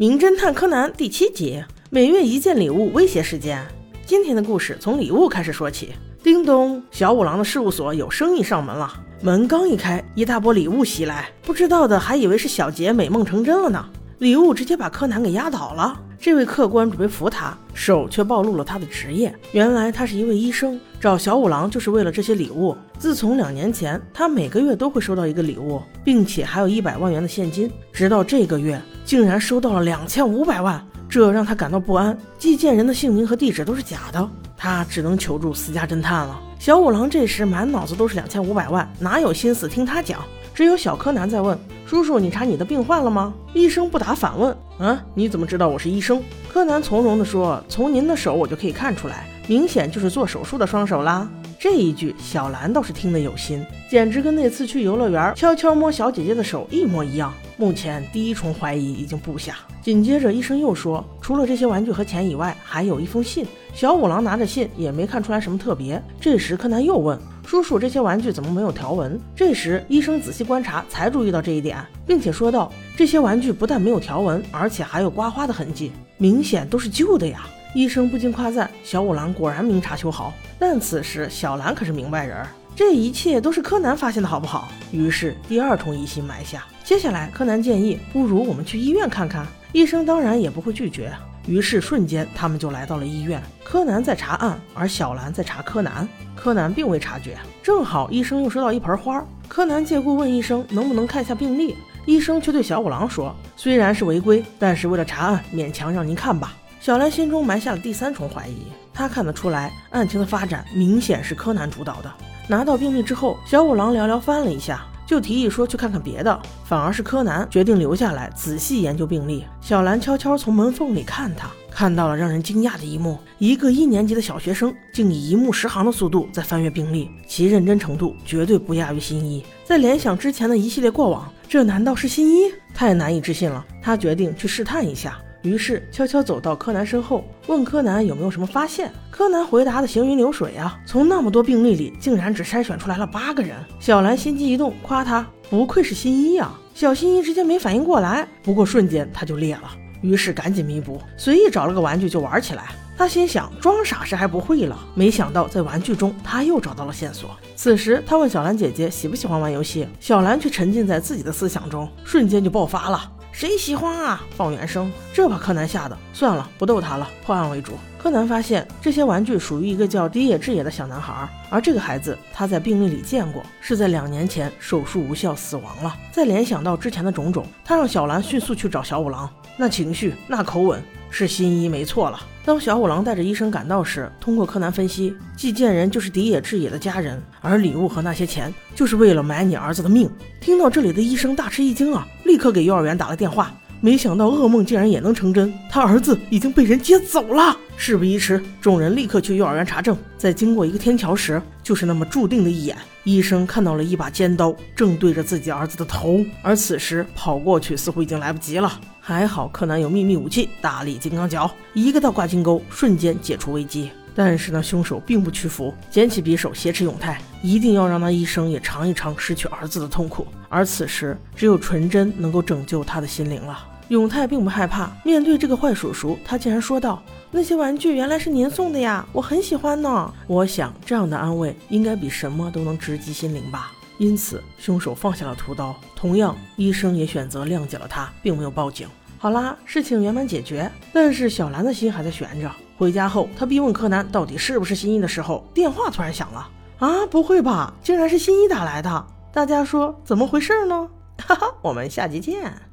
名侦探柯南第七集：每月一件礼物威胁事件。今天的故事从礼物开始说起。叮咚，小五郎的事务所有生意上门了。门刚一开，一大波礼物袭来，不知道的还以为是小杰美梦成真了呢。礼物直接把柯南给压倒了。这位客官准备扶他，手却暴露了他的职业。原来他是一位医生，找小五郎就是为了这些礼物。自从两年前，他每个月都会收到一个礼物，并且还有一百万元的现金。直到这个月，竟然收到了两千五百万，这让他感到不安。寄件人的姓名和地址都是假的，他只能求助私家侦探了。小五郎这时满脑子都是两千五百万，哪有心思听他讲？只有小柯南在问叔叔：“你查你的病患了吗？”医生不答，反问：“啊，你怎么知道我是医生？”柯南从容地说：“从您的手我就可以看出来，明显就是做手术的双手啦。”这一句小兰倒是听得有心，简直跟那次去游乐园悄悄摸小姐姐的手一模一样。目前第一重怀疑已经布下。紧接着医生又说：“除了这些玩具和钱以外，还有一封信。”小五郎拿着信也没看出来什么特别。这时柯南又问。叔叔，这些玩具怎么没有条纹？这时，医生仔细观察，才注意到这一点，并且说道：“这些玩具不但没有条纹，而且还有刮花的痕迹，明显都是旧的呀。”医生不禁夸赞：“小五郎果然明察秋毫。”但此时，小兰可是明白人儿，这一切都是柯南发现的，好不好？于是，第二重疑心埋下。接下来，柯南建议：“不如我们去医院看看。”医生当然也不会拒绝。于是瞬间，他们就来到了医院。柯南在查案，而小兰在查柯南。柯南并未察觉。正好医生又收到一盆花，柯南借故问医生能不能看下病历。医生却对小五郎说：“虽然是违规，但是为了查案，勉强让您看吧。”小兰心中埋下了第三重怀疑。她看得出来，案情的发展明显是柯南主导的。拿到病历之后，小五郎寥寥翻了一下。就提议说去看看别的，反而是柯南决定留下来仔细研究病历。小兰悄悄从门缝里看他，看到了让人惊讶的一幕：一个一年级的小学生竟以一目十行的速度在翻阅病历，其认真程度绝对不亚于新一。在联想之前的一系列过往，这难道是新一？太难以置信了。他决定去试探一下。于是悄悄走到柯南身后，问柯南有没有什么发现。柯南回答的行云流水啊，从那么多病例里，竟然只筛选出来了八个人。小兰心机一动，夸他不愧是新一啊。小新一直接没反应过来，不过瞬间他就裂了，于是赶紧弥补，随意找了个玩具就玩起来。他心想装傻是还不会了，没想到在玩具中他又找到了线索。此时他问小兰姐姐喜不喜欢玩游戏，小兰却沉浸在自己的思想中，瞬间就爆发了。谁喜欢啊？放原声，这把柯南吓得算了，不逗他了，破案为主。柯南发现这些玩具属于一个叫低野智也的小男孩，而这个孩子他在病历里见过，是在两年前手术无效死亡了。再联想到之前的种种，他让小兰迅速去找小五郎，那情绪，那口吻。是新一没错了。当小五郎带着医生赶到时，通过柯南分析，寄件人就是迪野智也的家人，而礼物和那些钱就是为了买你儿子的命。听到这里的医生大吃一惊啊，立刻给幼儿园打了电话。没想到噩梦竟然也能成真，他儿子已经被人接走了。事不宜迟，众人立刻去幼儿园查证。在经过一个天桥时，就是那么注定的一眼，医生看到了一把尖刀正对着自己儿子的头，而此时跑过去似乎已经来不及了。还好柯南有秘密武器大力金刚脚，一个倒挂金钩，瞬间解除危机。但是那凶手并不屈服，捡起匕首挟持永泰，一定要让那医生也尝一尝失去儿子的痛苦。而此时，只有纯真能够拯救他的心灵了。永泰并不害怕，面对这个坏叔叔，他竟然说道：“那些玩具原来是您送的呀，我很喜欢呢。”我想这样的安慰应该比什么都能直击心灵吧。因此，凶手放下了屠刀，同样，医生也选择谅解了他，并没有报警。好啦，事情圆满解决，但是小兰的心还在悬着。回家后，他逼问柯南到底是不是新一的时候，电话突然响了。啊，不会吧，竟然是新一打来的！大家说怎么回事呢？哈哈，我们下集见。